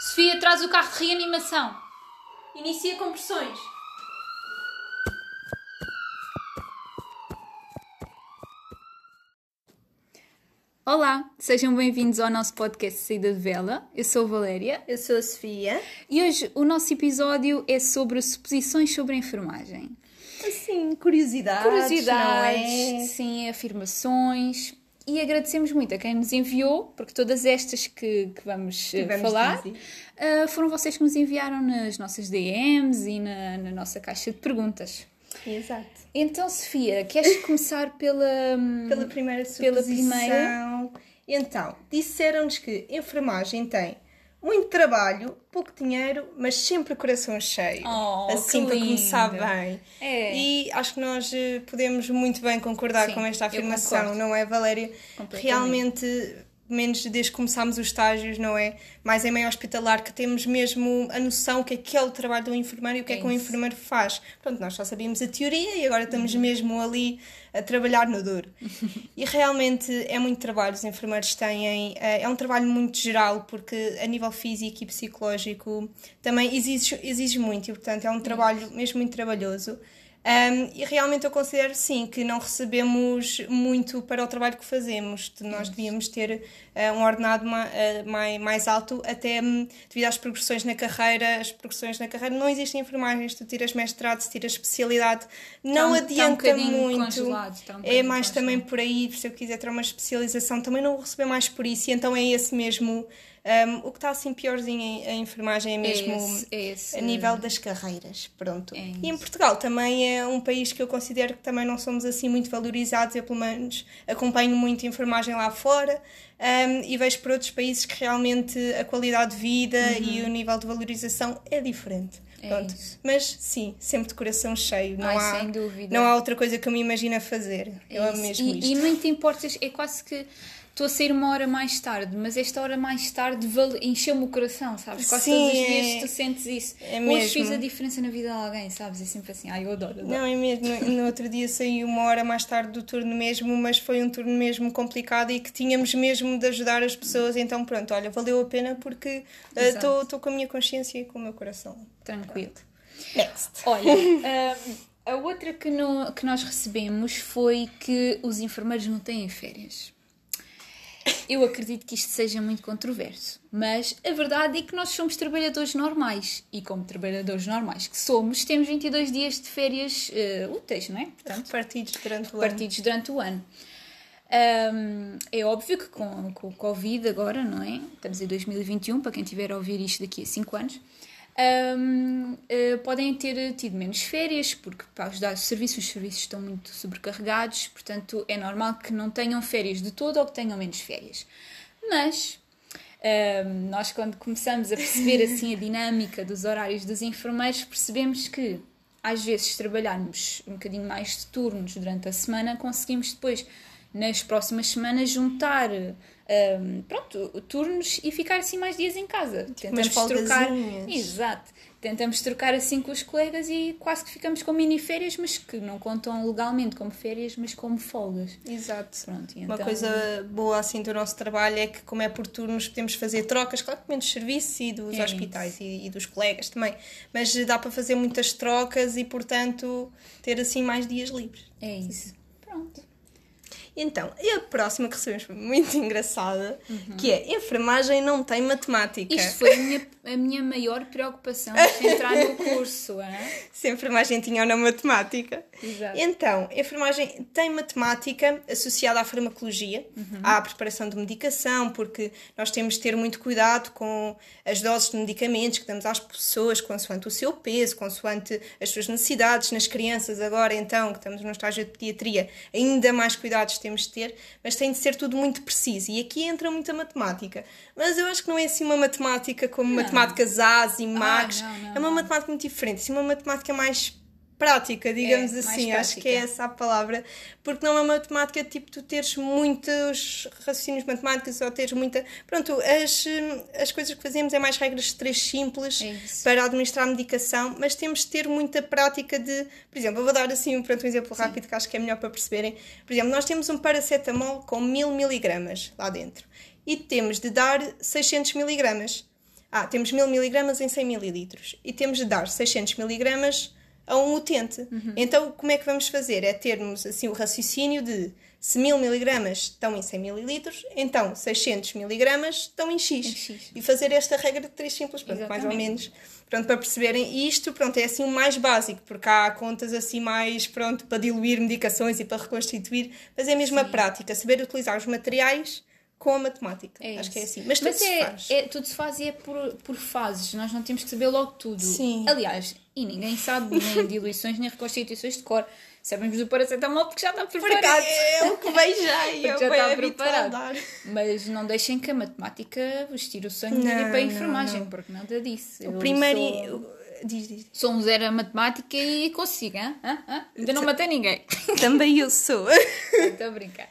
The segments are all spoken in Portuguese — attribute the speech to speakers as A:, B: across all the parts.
A: Sofia, traz o carro de reanimação.
B: Inicia compressões.
A: Olá, sejam bem-vindos ao nosso podcast Saída de Vela. Eu sou a Valéria
B: Eu sou a Sofia.
A: e hoje o nosso episódio é sobre suposições sobre a enfermagem.
B: Assim, curiosidades.
A: Curiosidades,
B: não é?
A: sim, afirmações. E agradecemos muito a quem nos enviou, porque todas estas que, que vamos, eh,
B: vamos
A: falar eh, foram vocês que nos enviaram nas nossas DMs e na, na nossa caixa de perguntas.
B: Exato.
A: Então, Sofia, queres começar pela. hum,
B: Pela primeira
A: Pela
B: suposição.
A: primeira.
B: Então, disseram-nos que enfermagem tem muito trabalho, pouco dinheiro, mas sempre o coração cheio.
A: Oh,
B: assim para começar bem.
A: É.
B: E acho que nós eh, podemos muito bem concordar
A: Sim,
B: com esta afirmação, não é, Valéria? Realmente, menos desde que começámos os estágios, não é? Mais em meio hospitalar, que temos mesmo a noção que aquele trabalho do enfermeiro e o que é,
A: É
B: que o
A: isso.
B: enfermeiro faz. Pronto, nós só sabíamos a teoria e agora estamos
A: Uhum.
B: mesmo ali a trabalhar no duro. e realmente é muito trabalho, os enfermeiros têm, eh, é um trabalho muito geral, porque a nível físico e psicológico também exige, exige muito e, portanto, é um trabalho mesmo muito trabalhoso. Um, e realmente eu considero sim que não recebemos muito para o trabalho que fazemos. Nós devíamos ter uh, um ordenado ma, uh, mais, mais alto, até um, devido às progressões na carreira. As progressões na carreira não existem enfermagens, tu tiras mestrado, se tiras especialidade, não
A: um-
B: adianta
A: está um
B: muito.
A: um
B: é mais também por aí, se eu quiser ter uma especialização, também não vou receber mais por isso, e então é esse mesmo. Um, o que está assim piorzinho em, em enfermagem é mesmo
A: esse, é esse.
B: a nível das carreiras, pronto.
A: É
B: e em. Portugal também é um país que eu considero que também não somos assim muito valorizados. Eu, pelo menos, acompanho muito enfermagem lá fora um, e vejo por outros países que realmente a qualidade de vida e o nível de valorização é diferente.
A: Uhum. É.
B: Mas sim, sempre de coração cheio. Não,
A: Ai,
B: há,
A: sem dúvida.
B: não há outra coisa que eu me imagino a fazer. Eu amo mesmo
A: e,
B: isto.
A: e te importas, é quase que estou a sair uma hora mais tarde, mas esta hora mais tarde encheu-me o coração, sabes? Quase
B: Sim,
A: todos os
B: é-
A: dias tu sentes isso.
B: é
A: Hoje
B: mesmo.
A: fiz a diferença na vida de alguém, sabes? É sempre assim, ai eu adoro, adoro.
B: Não, é mesmo. No, outro dia saí uma hora mais tarde do turno mesmo, mas foi um turno mesmo complicado e que tínhamos mesmo de ajudar as pessoas. Então, pronto, olha, valeu a pena porque estou com a minha consciência e com o meu coração.
A: Tranquilo.
B: Next.
A: Olha, hum, a outra que, no- que nós recebemos foi que os enfermeiros não têm férias. Eu acredito que isto seja muito controverso, mas a verdade é que nós somos trabalhadores normais e, como trabalhadores normais que somos, temos 22 dias de férias eh, úteis, não é? Portanto,
B: Repartidos durante o ano.
A: partidos durante o ano. Hum, é óbvio que com, com o Covid agora, não é? Estamos em 2021, para quem estiver a ouvir isto daqui a 5 anos, hum, eh, podem ter tido menos férias, porque para os serviços, os serviços estão muito sobrecarregados, portanto é normal que não tenham férias de todo ou que tenham menos férias. Mas hum, nós, quando começamos a perceber assim a dinâmica dos horários dos enfermeiros, percebemos que às vezes trabalharmos um bocadinho mais de turnos durante a semana, conseguimos depois nas próximas semanas juntar hum, pronto, turnos e ficar assim mais dias em casa. Tentamos
B: umas
A: trocar. Exato. Tentamos trocar assim com os colegas e quase que ficamos com mini férias, mas que não contam legalmente como férias, mas como folgas.
B: Exato.
A: Pronto,
B: Uma
A: então-
B: coisa boa assim do nosso trabalho é que, como é por turnos, podemos fazer trocas, claro que menos serviço e dos
A: É
B: hospitais e, e dos colegas também, mas dá para fazer muitas trocas e, portanto, ter assim mais dias livres.
A: É isso. Pronto.
B: Então, e a próxima que recebemos foi muito engraçada, que é enfermagem não tem matemática.
A: Isto foi a minha, a minha maior preocupação de entrar no curso. hein?
B: Se a enfermagem tinha ou não matemática.
A: Exato.
B: Então, a enfermagem tem matemática associada à farmacologia, à preparação de medicação, porque nós temos de ter muito cuidado com as doses de medicamentos que damos às pessoas, consoante o seu peso, consoante as suas necessidades. Nas crianças, agora então, que estamos no estágio de pediatria, ainda mais cuidados temos de ter, mas tem de ser tudo muito preciso. E aqui entra muita matemática. Mas eu acho que não é assim uma matemática como matemáticas A's e Macs.
A: não, não,
B: é uma
A: não.
B: matemática muito diferente, assim, uma matemática mais prática, digamos
A: É,
B: assim, acho que é
A: prática.
B: essa a palavra, porque não é uma matemática tipo tu teres muitos raciocínios matemáticos ou teres muita. Pronto, as, hum, as coisas que fazemos é mais regras de três simples
A: É
B: para administrar a medicação, mas temos de ter muita prática de. Por exemplo, eu vou dar assim pronto, um exemplo rápido que acho que é melhor para perceberem. Por exemplo, nós temos um paracetamol com 1000 miligramas lá dentro e temos de dar 600 miligramas. ah, temos 1000 miligramas em 100 mililitros e temos de dar 600 miligramas a um utente.
A: Uhum.
B: Então, como é que vamos fazer? É termos assim o raciocínio de se 1000 miligramas estão em 100 mililitros, então 600 miligramas estão em X.
A: Em X.
B: E fazer esta regra de três simples, pronto, mais ou menos, pronto, para perceberem. E isto, pronto, é assim o mais básico, porque há contas assim mais, pronto, para diluir medicações e para reconstituir, mas é mesmo a prática, saber utilizar os materiais com a matemática.
A: É
B: Acho que é assim. Mas tudo se
A: é,
B: faz.
A: é- tudo se faz e é por, por fases. Nós não temos que saber logo tudo.
B: Sim.
A: Aliás, e ninguém sabe nem diluições nem reconstituições de cor. Sabemos do paracetamol porque já está preparado.
B: acaso, é o que vejo já e
A: Porque
B: eu
A: já está
B: a
A: preparado. Mas não deixem que a matemática vos tire o sangue
B: Não,
A: para a enfermagem,
B: não.
A: porque nada disso.
B: O
A: Eu
B: primeiro.
A: Sou,
B: Diz, diz.
A: sou um zero a matemática e consigo? Hã? Hã? Ainda não matei ninguém.
B: Também eu sou.
A: Estou a brincar.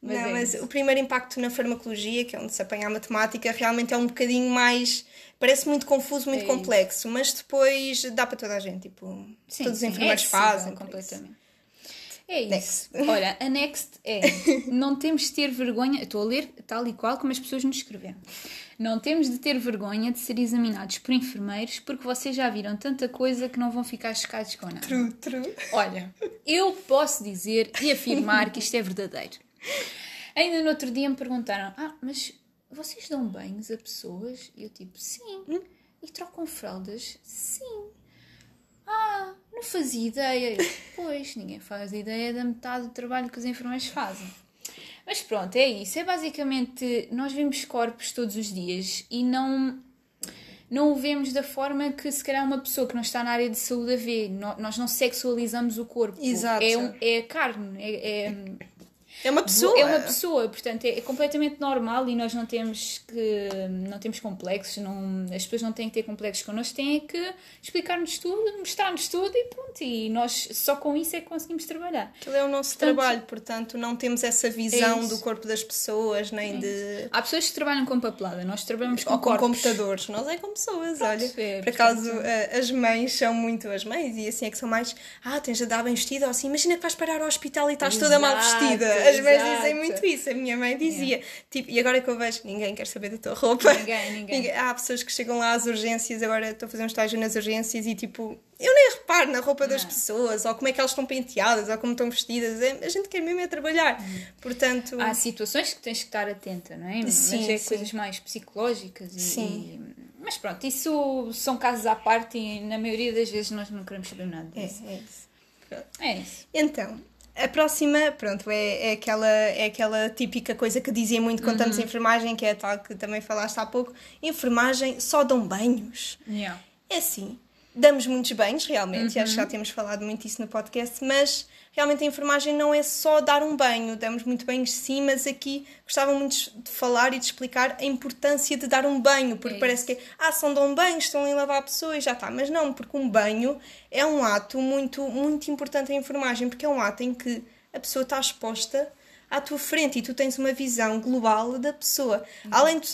A: Mas
B: não,
A: é
B: mas
A: isso.
B: o primeiro impacto na farmacologia, que é onde se apanha a matemática, realmente é um bocadinho mais. Parece muito confuso, muito
A: É
B: complexo, mas depois dá para toda a gente. Tipo,
A: Sim,
B: todos os
A: sim,
B: enfermeiros
A: é
B: fazem.
A: completamente. É isso.
B: Next.
A: Olha, a next é: não temos de ter vergonha. Estou a ler tal e qual como as pessoas nos escreveram. Não temos de ter vergonha de ser examinados por enfermeiros porque vocês já viram tanta coisa que não vão ficar chocados com nada.
B: True, true.
A: Olha, eu posso dizer e afirmar que isto é verdadeiro. Ainda no outro dia me perguntaram: Ah, mas vocês dão banhos a pessoas? E eu, tipo, sim. E trocam fraldas? Sim. Ah, não fazia ideia. Pois, ninguém faz ideia da metade do trabalho que os enfermeiros fazem. Mas pronto, é isso. É basicamente, nós vemos corpos todos os dias e não não o vemos da forma que se calhar uma pessoa que não está na área de saúde a vê. Nós não sexualizamos o corpo.
B: Exato.
A: É, um- é carne, é, é,
B: É uma pessoa.
A: é uma pessoa, portanto é, é completamente normal e nós não temos que não temos complexos, não, as pessoas não têm que ter complexos connosco, têm é que explicar-nos tudo, mostrar-nos tudo e pronto, e nós só com isso é que conseguimos trabalhar.
B: Aquilo é o nosso
A: Portanto,
B: trabalho, portanto, não temos essa visão
A: É
B: do corpo das pessoas, nem de.
A: Há pessoas que trabalham com papelada, nós trabalhamos com
B: Ou com
A: corpos.
B: computadores, nós é com pessoas, olha.
A: é,
B: Por acaso, eh, as mães são muito as mães e assim é que são mais. Ah, tens de andar bem vestida ou assim. Imagina que vais parar ao hospital e estás toda mal
A: Exato,
B: vestida. As mães
A: exato.
B: dizem muito isso. A minha mãe dizia. Tipo, e agora que eu vejo, ninguém quer saber da tua roupa.
A: Ninguém, ninguém.
B: Há pessoas que chegam lá às urgências, agora estou a fazer um estágio nas urgências e tipo, eu nem reparo na roupa das
A: Não.
B: pessoas, ou como é que elas estão penteadas, ou como estão vestidas. É- a gente quer mesmo é trabalhar.
A: Hum.
B: Portanto.
A: Há situações que tens que estar atenta, não é?
B: Sim,
A: Mas é
B: sim.
A: coisas mais psicológicas e,
B: Sim.
A: e- Mas pronto, isso são casos à parte e na maioria das vezes nós não queremos saber nada
B: é,
A: disso.
B: é isso.
A: É isso.
B: Então, a próxima, pronto, é, é, aquela, é aquela típica coisa que dizia muito quando estamos em enfermagem, que é a tal que também falaste há pouco. Enfermagem só dão banhos.
A: Yeah.
B: É assim, damos muitos banhos, realmente, acho que já temos falado muito isso no podcast, mas realmente a enfermagem não é só dar um banho, damos muito banhos sim, mas aqui gostava muito de falar e de explicar a importância de dar um banho, porque
A: É
B: parece que, ah, são dão banhos, estão ali a lavar a pessoa e já está, mas não, porque um banho é um ato muito, muito importante em enfermagem, porque é um ato em que a pessoa está exposta à tua frente e tu tens uma visão global da pessoa. Além de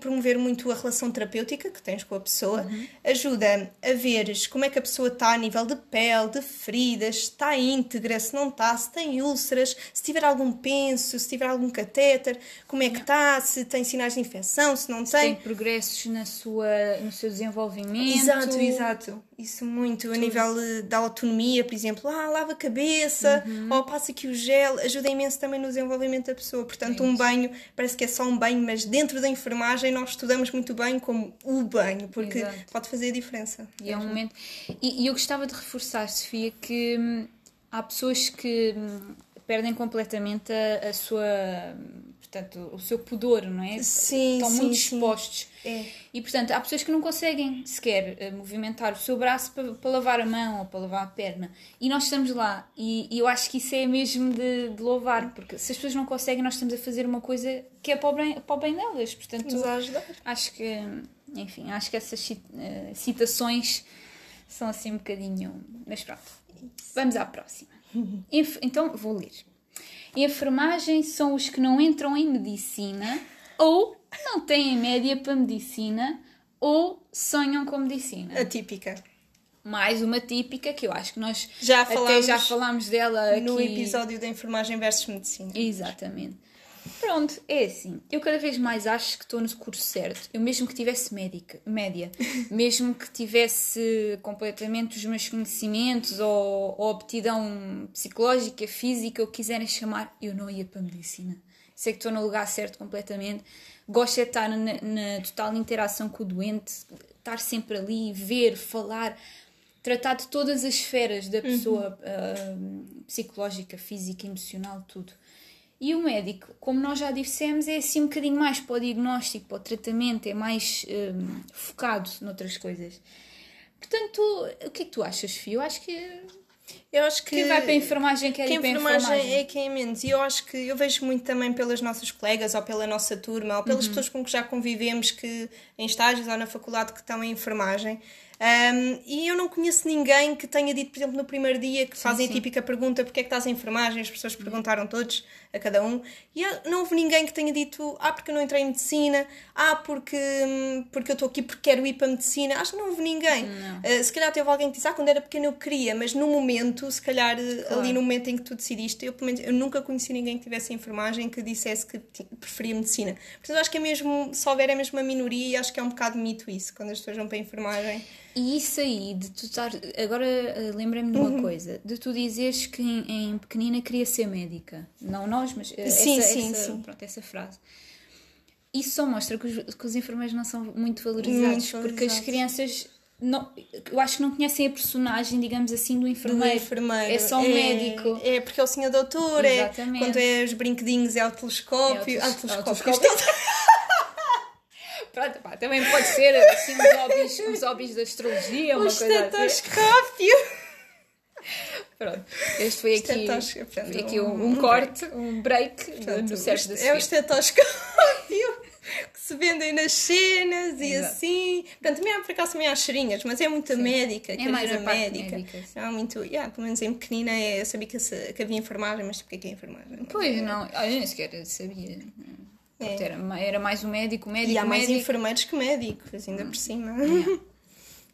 B: promover muito a relação terapêutica que tens com a pessoa, ajuda a veres como é que a pessoa está a nível de pele, de feridas, se está íntegra, se não está, se tem úlceras, se tiver algum penso, se tiver algum catéter, como é que está, se tem sinais de infecção, se não
A: Tem
B: tem.
A: progressos na sua, no seu desenvolvimento.
B: Exato, exato. Isso muito. A nível da autonomia, por exemplo, ah, lava a cabeça, ou passa aqui o gel, ajuda imenso também no desenvolvimento da pessoa. Portanto, um banho, parece que é só um banho, mas dentro da enfermagem nós estudamos muito bem como o banho, porque
A: Exato.
B: pode fazer a diferença.
A: E é um momento. E, e eu gostava de reforçar, Sofia, que hum, há pessoas que hum, perdem completamente a, a sua. Portanto, o seu pudor, não é?
B: Sim,
A: Estão
B: sim,
A: muito expostos.
B: É.
A: E portanto, há pessoas que não conseguem sequer eh, movimentar o seu braço para, para lavar a mão ou para lavar a perna. E nós estamos lá. E, e eu acho que isso é mesmo de, de louvar, porque se as pessoas não conseguem, nós estamos a fazer uma coisa que é para o bem, para o bem delas. Portanto, acho que, enfim, acho que essas eh, citações são assim um bocadinho. Mas pronto, vamos à próxima. Então vou ler. Enfermagem são os que não entram em medicina ou não têm média para medicina ou sonham com medicina.
B: A típica.
A: Mais uma típica que eu acho que nós
B: Já
A: até
B: falámos
A: já falámos dela aqui.
B: No episódio da enfermagem versus medicina.
A: Exatamente. Pronto, é assim. Eu cada vez mais acho que estou no curso certo. Eu mesmo que tivesse médica, média, mesmo que tivesse completamente os meus conhecimentos ou, ou aptidão psicológica, física, o que quiserem chamar, eu não ia para a medicina. Sei que estou no lugar certo completamente. Gosto de estar na, na total interação com o doente, estar sempre ali, ver, falar, tratar de todas as esferas da pessoa uh, psicológica, física, emocional, tudo. E o médico, como nós já dissemos, é assim um bocadinho mais para o diagnóstico, para o tratamento, é mais um, focado noutras coisas. Portanto, o que é que tu achas, Fio? Eu acho que.
B: Eu acho que.
A: Quem vai para a enfermagem quer
B: que
A: ir para a
B: enfermagem,
A: enfermagem.
B: é quem é menos. E eu acho que eu vejo muito também pelas nossas colegas ou pela nossa turma ou pelas pessoas com que já convivemos que em estágios ou na faculdade que estão em enfermagem. Um, e eu não conheço ninguém que tenha dito, por exemplo, no primeiro dia que fazem
A: sim.
B: a típica pergunta: porque é que estás em enfermagem? As pessoas perguntaram todos, a cada um. E não houve ninguém que tenha dito: ah, porque eu não entrei em medicina, ah, porque, hum, porque eu estou aqui porque quero ir para a medicina. Acho que não houve ninguém. Uh, se calhar teve alguém que disse: ah, quando era pequeno eu queria, mas no momento, se calhar uh, ali no momento em que tu decidiste, eu, menos, eu nunca conheci ninguém que tivesse enfermagem que dissesse que preferia medicina. Portanto, acho que é mesmo, se houver, é mesmo uma minoria e acho que é um bocado mito isso, quando as pessoas vão para a enfermagem.
A: E isso aí, de tu estar. Agora eh, lembrei-me de uma
B: Uhum.
A: coisa: de tu dizeres que em, em pequenina queria ser médica. Não nós, mas eh,
B: Sim,
A: essa,
B: sim,
A: essa,
B: sim.
A: Pronto, essa frase. Isso só mostra que os, que os enfermeiros não são muito valorizados,
B: Muito
A: porque as crianças. Não, eu acho que não conhecem a personagem, digamos assim, do
B: do
A: enfermeiro.
B: enfermeiro.
A: É só um médico.
B: É porque é o senhor doutor, é,
A: Exatamente.
B: quando é os brinquedinhos é o telescópio.
A: É o
B: ah,
A: teles- é o
B: telescópio.
A: Pronto, pá, também pode ser assim, uns hobbies, uns hobbies da astrologia,
B: O
A: uma coisa assim.
B: estetoscópio.
A: Pronto, este foi aqui, foi aqui um,
B: um-
A: um
B: um
A: corte, um break do-
B: Portanto,
A: no certo da
B: é o
A: Sofia.
B: estetoscópio que se vendem nas cenas e
A: Exato.
B: assim. Portanto, também há por acaso também há cheirinhas, mas é muito médica,
A: É mais a
B: médica.
A: médica.
B: Não há muito. Yeah, pelo menos em pequenina é, eu sabia que, esse- que havia enfermagem, mas tipo, o que é que é enfermagem?
A: Pois, não, olha, eu nem sequer sabia.
B: É.
A: Era, era mais o médico, o médico,
B: E há mais
A: médico.
B: enfermeiros que médicos, ainda por cima.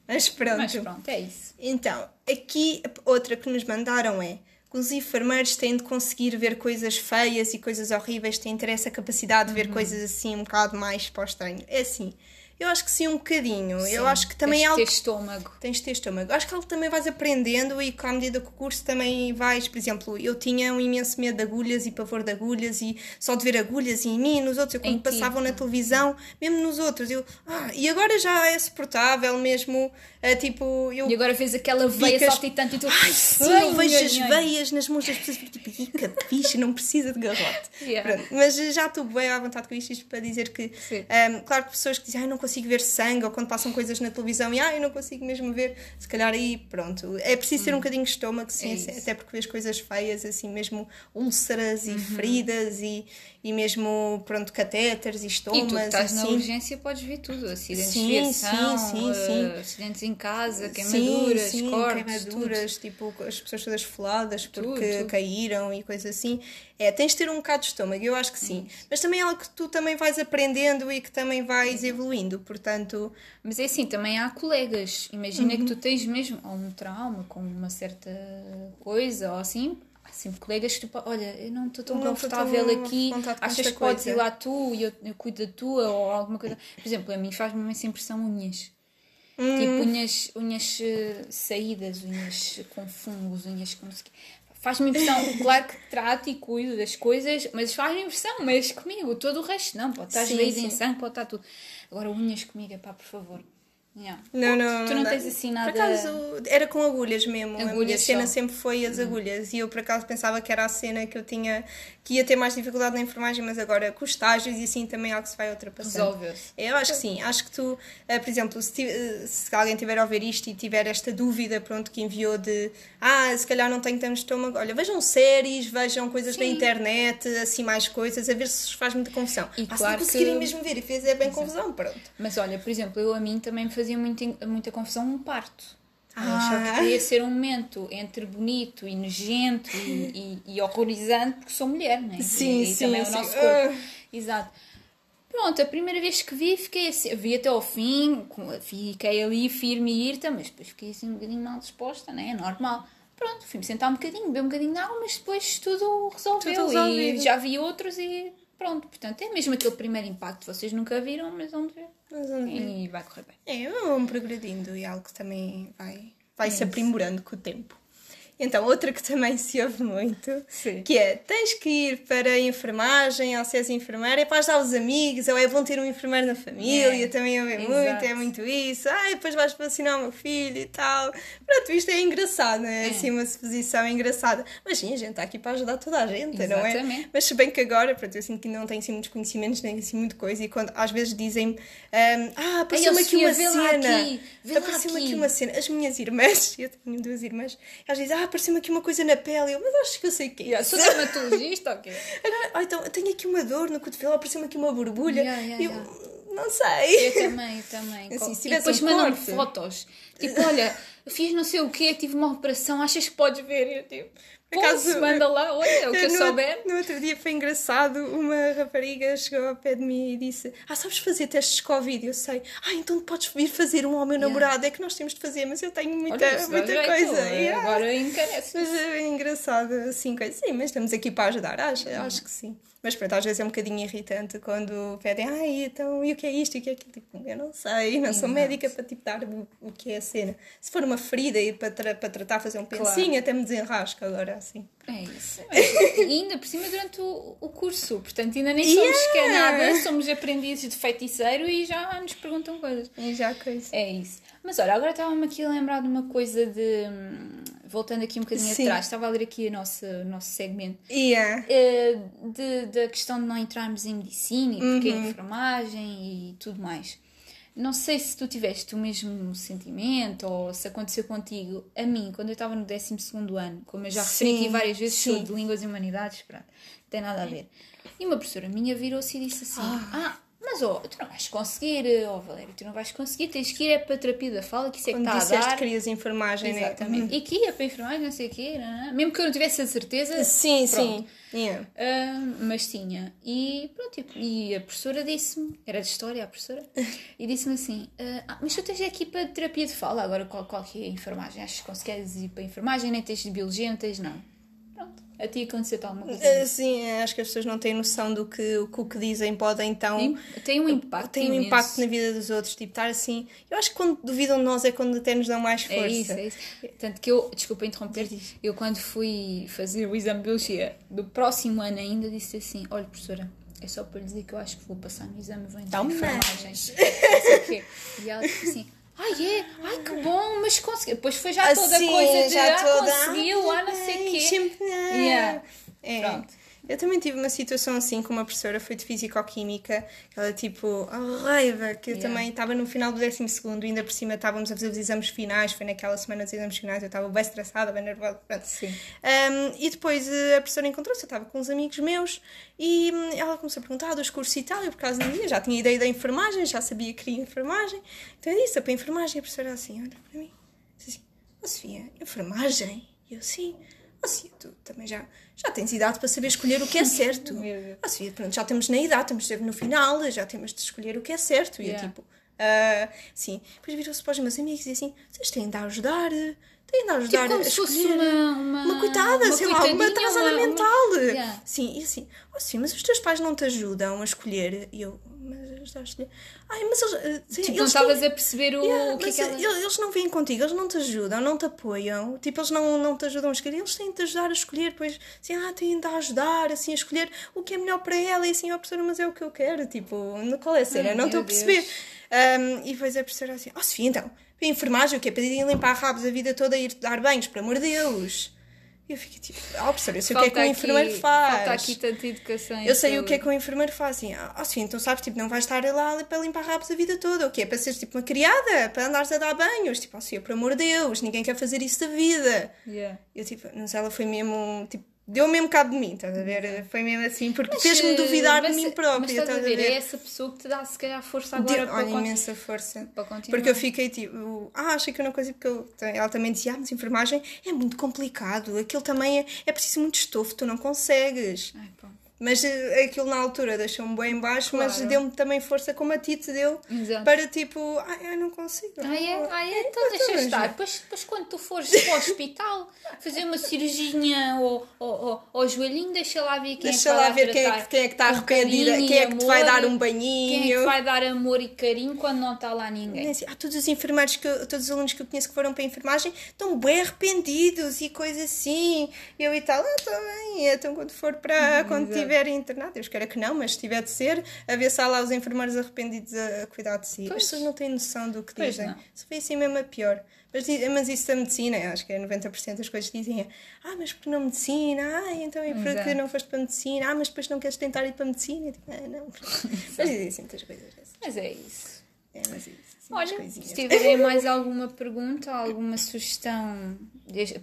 B: Mas pronto.
A: Mas pronto, é isso.
B: Então, aqui outra que nos mandaram é que os enfermeiros têm de conseguir ver coisas feias e coisas horríveis, têm de ter essa capacidade de
A: Uhum.
B: ver coisas assim um bocado mais para o estranho. É assim, eu acho que sim, um bocadinho. eu
A: Sim,
B: acho que também
A: tens
B: é
A: de
B: algo
A: ter estômago.
B: tens de ter estômago. Acho que algo também vais aprendendo e que à medida que o curso também vais, por exemplo, eu tinha um imenso medo de agulhas e pavor de agulhas e só de ver agulhas e em mim, nos outros, eu quando
A: Em
B: passavam na televisão, mesmo nos outros, eu, ah, e agora já é suportável mesmo, é, tipo, eu
A: E agora vês aquela veia
B: Bicas-
A: saltitante e tu.
B: Ai, sim,
A: Ai,
B: eu vejo
A: ai,
B: as
A: ai.
B: veias nas mãos das pessoas e tipo, "Ih, que bicho, não precisa de garrote.
A: Yeah.
B: Mas já estou bem à vontade com isto, isto para dizer que,
A: Sim.
B: hum, claro que pessoas que dizem, ai, não consigo ver sangue, ou quando passam coisas na televisão e, ai, eu não consigo mesmo ver, se calhar aí, pronto. É preciso ter um bocadinho de estômago, sim,
A: É isso.
B: até porque vês coisas feias, assim, mesmo úlceras
A: Uhum.
B: e feridas e, e mesmo, pronto, catéteres e
A: E
B: estomas,
A: tu que estás na
B: assim.
A: urgência podes ver tudo. Acidentes
B: Sim,
A: de viação,
B: sim, sim, sim.
A: eh, acidentes em casa, queimaduras,
B: sim, sim,
A: cortes,
B: queimaduras, tipo as pessoas todas foladas porque
A: Tudo, tudo.
B: caíram e coisas assim. É, tens de ter um bocado de estômago, eu acho que sim. Mas também é algo que tu também vais aprendendo e que também vais evoluindo, portanto,
A: Mas é assim, também há colegas. Imagina
B: Uhum.
A: que tu tens mesmo ou um trauma com uma certa coisa ou assim. Há sempre colegas que tu, po- olha, eu não estou tão
B: Não
A: confortável
B: tão
A: aqui, achas que podes
B: coisa."
A: ir lá tu e eu, eu cuido da tua ou alguma coisa. Por exemplo, a mim faz-me imensa impressão unhas.
B: Hum.
A: Tipo, unhas, unhas eh, saídas, unhas com fungos, unhas com Faz-me impressão, claro que trato e cuido das coisas, mas faz-me impressão, mas comigo, todo o resto não, pode estar
B: Sim,
A: esvaído em sangue, pode estar tudo. Agora, unhas comigo, pá, por favor. Yeah.
B: não, não.
A: Tu não
B: dá.
A: tens assim nada.
B: Por acaso era com agulhas mesmo. a minha
A: Agulhas
B: cena
A: só.
B: Sempre foi as agulhas. E eu por acaso pensava que era a cena que eu tinha que ia ter mais dificuldade na enfermagem, mas agora com os estágios e assim também é algo que se vai ultrapassando.
A: Resolveu-se.
B: Eu acho que sim, acho que tu, eh, por exemplo, se, eh, se alguém tiver a ouvir isto e tiver esta dúvida, pronto, que enviou de ah, se calhar não tenho tanto estômago, olha, vejam séries, vejam coisas na
A: Sim.
B: internet, assim mais coisas, a ver se faz muita confusão.
A: E
B: ah, se
A: claro
B: não conseguirem
A: que-
B: mesmo ver e fizer bem confusão, pronto.
A: Mas olha, por exemplo, eu a mim também me fazia muito, muita confusão um parto.
B: Ah.
A: achava que podia ser um momento entre bonito e nojento e, e, e horrorizante porque sou mulher, não é?
B: Sim,
A: e, e
B: sim,
A: também
B: sim.
A: o nosso corpo.
B: Ah.
A: Exato. Pronto, a primeira vez que vi, fiquei assim, vi até ao fim, fiquei ali firme e irta, mas depois fiquei assim um bocadinho mal disposta, não é? É normal. Pronto, fui-me sentar um bocadinho, beber um bocadinho de água, mas depois tudo resolveu.
B: Tudo.
A: E já vi outros e Pronto, portanto, é mesmo aquele primeiro impacto. Vocês nunca viram, mas vão ver.
B: Mas vamos ver.
A: E vai correr bem.
B: É, vamos progredindo e algo que também vai, vai se aprimorando com o tempo. Então, outra que também se ouve muito,
A: Sim.
B: que é, tens que ir para a enfermagem, ou se és enfermeira, é para ajudar os amigos, ou é bom ter um enfermeiro na família,
A: É,
B: também ouve
A: exato.
B: muito, é muito isso. Ai, depois vais vacinar o meu filho e tal. Pronto, isto é engraçado, é?
A: É.
B: Assim, uma suposição engraçada. Mas sim, a gente está aqui para ajudar toda a gente, não é?
A: Exatamente.
B: Mas se bem que agora, pronto, eu sinto que não tenho assim muitos conhecimentos, nem assim muita coisa, e quando às vezes dizem-me, ahm, ah, apareceu-me aqui uma cena. Apareceu-me aqui
A: aqui.
B: uma cena. As minhas irmãs, eu tenho duas irmãs, elas dizem, ah, apareceu-me aqui uma coisa na pele. Eu, mas acho que eu sei o que é.
A: Yeah,
B: isso."
A: sou dermatologista, ok?
B: Agora, ah, então, eu tenho aqui uma dor no cotovelo, apareceu-me aqui uma borbulha.
A: Yeah, yeah,
B: eu,
A: yeah.
B: não sei.
A: Eu também, eu também.
B: Assim, se
A: e depois
B: um
A: mandam-me fotos. Tipo, olha, fiz não sei o quê, tive uma operação, achas que podes ver? Eu tipo,
B: Por acaso,
A: manda lá, olha, o que eu
B: no,
A: souber.
B: No outro dia foi engraçado, uma rapariga chegou ao pé de mim e disse: Ah, sabes fazer testes de Covid? Eu sei. Ah, então podes vir fazer um ao meu
A: Yeah.
B: namorado. É que nós temos de fazer, mas eu tenho muita,
A: Olha,
B: muita
A: jeito,
B: coisa.
A: é,
B: Yeah.
A: Agora encarece.
B: Mas é engraçado, assim, coisa. Sim, mas estamos aqui para ajudar, acho, acho que sim. Mas pronto, às vezes é um bocadinho irritante quando pedem, ai, então, e o que é isto e o que é aquilo? Tipo, eu não sei, não sou
A: Exato.
B: médica para tipo, dar o, o que é a cena. Se for uma ferida e para, tra para tratar, fazer um
A: Claro.
B: pensinho, até me desenrasca agora, assim.
A: É isso. E ainda por cima durante o, o curso. Portanto, ainda nem somos
B: Yeah.
A: que é nada, somos aprendizes de feiticeiro e já nos perguntam coisas.
B: E já coisa.
A: É isso. Mas olha, agora estava-me aqui a lembrar de uma coisa de. Voltando aqui um bocadinho
B: Sim.
A: atrás, estava a ler aqui o nosso, nosso segmento.
B: Yeah.
A: eh, da questão de não entrarmos em medicina e porque
B: Uhum.
A: é enfermagem e tudo mais. Não sei se tu tiveste o mesmo sentimento ou se aconteceu contigo. A mim, quando eu estava no 12 ano, como eu já referi aqui várias vezes, sou
B: sim.
A: de Línguas e Humanidades, pronto, não tem nada a ver. E uma professora minha virou-se e disse assim: Ah, mas oh, tu não vais conseguir, oh Valério, tu não vais conseguir, tens que ir é para a terapia da fala, que isso é que
B: Quando
A: está a
B: disseste
A: dar.
B: que querias enfermagem, né?
A: Exatamente. E que ia para a enfermagem, não sei o quê, não, mesmo que eu não tivesse a certeza.
B: Sim,
A: pronto.
B: sim. Yeah.
A: Ah, mas tinha. E pronto, e- e a professora disse-me, era de história a professora, e disse-me assim: ah, Mas tu tens aqui para terapia de fala, agora qual, qual que é a enfermagem? Achas que consegues ir para a enfermagem? Nem tens de biologia, não tens não. A ti aconteceu-te alguma coisa?
B: Uh, Sim, acho que as pessoas não têm noção do que o que, o que dizem pode então.
A: Tem, tem um impacto.
B: Tem um
A: imenso.
B: impacto na vida dos outros, tipo, estar assim. Eu acho que quando duvidam de nós é quando até nos dão mais força.
A: É isso, é isso. Tanto que eu, desculpa interromper, eu quando fui fazer o exame de biologia do próximo ano ainda disse assim: olha, professora, é só para lhe dizer que eu acho que vou passar no exame vou entrar em enfermagem. Não sei o quê. E ela disse assim. Ai, é? Ai, que bom, mas consegui. Depois foi já toda a
B: Assim,
A: coisa de
B: já
A: ah,
B: toda,
A: conseguiu, ah, não sei o quê.
B: sempre.
A: Yeah.
B: É.
A: Pronto.
B: Eu também tive uma situação assim com uma professora, foi de Fisicoquímica, que ela tipo, a raiva, que eu
A: Yeah.
B: também estava no final do 12 segundo, ainda por cima estávamos a fazer os exames finais, foi naquela semana dos exames finais, eu estava bem estressada, bem nervosa, pronto.
A: Sim.
B: Um, e depois eh, a professora encontrou-se, eu estava com uns amigos meus e hum, ela começou a perguntar dos cursos e tal, eu por causa minha já tinha ideia da enfermagem, já sabia que queria enfermagem, então eu disse, "É para a enfermagem, a professora assim, olha para mim, disse assim, oh Sofia, enfermagem? E eu, sim. Oh Sofia, tu também já, já tens idade para saber escolher o que é certo. Oh Sofia, pronto, já estamos na idade, estamos sempre no final, já temos de escolher o que é certo. E
A: Yeah.
B: eu tipo, ah, sim. Depois virou-se para os meus amigos e assim, vocês têm de ajudar, têm de ajudar
A: Tipo como
B: a escolher
A: uma, uma,
B: uma coitada,
A: uma
B: sei lá, uma atrasada
A: uma- uma-
B: mental.
A: Yeah.
B: Sim, e assim, oh sim, mas os teus pais não te ajudam a escolher. E eu, mas estão a escolher. Ai, mas eles. eh, sim,
A: Tipo,
B: eles
A: não estavas a perceber o,
B: Yeah,
A: o que é que ela...
B: eles, não vêm contigo, eles não te ajudam, não te apoiam, tipo, eles não, não te ajudam a escolher, eles têm de te ajudar a escolher, depois, assim, ah, têm de ajudar, assim, a escolher o que é melhor para ela, e assim, ó, professora, mas é o que eu quero, tipo, qual é a cena?
A: Ai,
B: não estou a perceber. Um, e depois a professora assim, ó, Sofia, então, enfermagem, o que é para ir limpar rabos a vida toda e ir dar banhos, por amor de Deus. Eu fiquei tipo, ó, professora, eu sei o que é que
A: Falta
B: enfermeiro faz.
A: Falta aqui tanta educação.
B: Eu sei o que é que o enfermeiro faz, assim, ah, sim, então sabes, tipo, não vais estar lá para limpar rabos a vida toda, o quê? Para seres tipo uma criada, para andares a dar banhos, tipo, assim, por amor de Deus, ninguém quer fazer isso da vida.
A: Yeah.
B: Eu, tipo, mas ela foi mesmo, tipo, deu mesmo cabo de mim, estás a ver? Foi mesmo assim, porque fez-me duvidar de mim própria,
A: Mas estás a ver, é essa pessoa que te dá se calhar força agora
B: Deu,
A: para,
B: olha, imensa força.
A: para continuar.
B: Porque eu fiquei tipo, ah, achei que eu não consigo, porque eu- ela também dizia, ah, mas enfermagem é muito complicado, aquilo também é, é preciso muito estofo, tu não consegues.
A: Ai, pá.
B: Mas uh, aquilo na altura deixou-me bem em baixo, claro. mas deu-me também força como a Tite deu
A: Exato.
B: para tipo, ah, eu não consigo.
A: Ah, é? Ah, é? Então deixa estar. Depois, depois quando tu fores para o hospital fazer uma cirurgia ao, ao, ao, joelhinho, deixa lá ver quem
B: deixa
A: é que
B: lá ver quem é que, quem é que está arrependida, quem é que te vai dar um banhinho.
A: Quem é que vai dar amor e carinho quando não está lá ninguém.
B: Assim, ah, todos os enfermeiros, que, todos os alunos que eu conheço que foram para a enfermagem estão bem arrependidos e coisas assim. Eu e tal, ah, está bem. Então quando for para, hum, quando tiver internado, eu espero que não, mas se tiver de ser, a ver se há lá os enfermeiros arrependidos a, cuidar de si. Pois. As pessoas não têm noção do que pois dizem. Se foi assim mesmo a pior. Mas, mas isso da medicina, acho que é 90% das coisas dizem ah, mas porque não medicina? Ah, então e porque não foste para medicina? Ah, mas depois não queres tentar ir para medicina? tipo, ah, não. mas dizem muitas coisas dessas.
A: Mas é isso.
B: É, mas é isso.
A: Olha, se tiverem mais alguma pergunta, alguma sugestão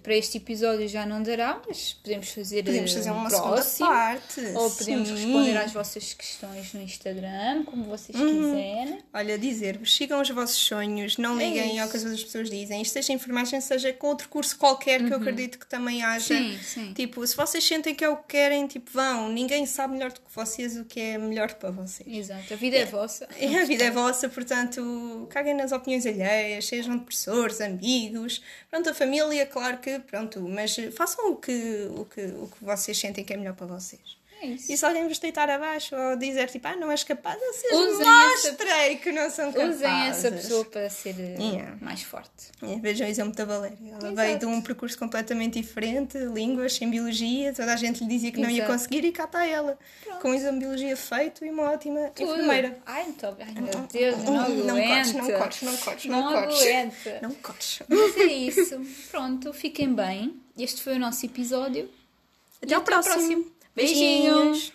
A: para este episódio já não dará, mas podemos fazer,
B: podemos fazer uma próximo, parte.
A: Ou podemos Sim. responder às vossas questões no Instagram, como vocês uhum. quiserem.
B: Olha, dizer-vos, sigam os vossos sonhos, não é liguem ao que as outras pessoas dizem. Isto seja enfermagem, seja com outro curso qualquer que uhum. eu acredito que também haja.
A: Sim, sim.
B: Tipo, se vocês sentem que é o que querem, tipo, vão. Ninguém sabe melhor do que vocês o que é melhor para vocês.
A: Exato, a vida é, é vossa.
B: É, a vida é vossa, portanto, caguem nas opiniões alheias, sejam depressores, amigos, pronto, a família, claro que, pronto, mas façam o que, o que, o que vocês sentem que é melhor para vocês.
A: É isso.
B: E se alguém vos deitar abaixo ou dizer tipo, ah, não és capaz, vocês Usem mostrem essa... que não são capazes.
A: Usem essa pessoa para ser eh, yeah. mais forte.
B: Yeah, vejam o exemplo da Valéria. Ela Exato. veio de um percurso completamente diferente, línguas, sem biologia, toda a gente lhe dizia que não Exato. ia conseguir e cá está ela. Pronto. Com um exame de biologia feito e uma ótima Tudo. enfermeira.
A: Ai, então, ai meu Deus, não,
B: cortes, não cortes, não cortes, não, cortes. Não cortes.
A: Mas é isso. Pronto, fiquem bem. Este foi o nosso episódio.
B: Até, ao próximo. próximo.
A: Beijinhos. Beijinhos.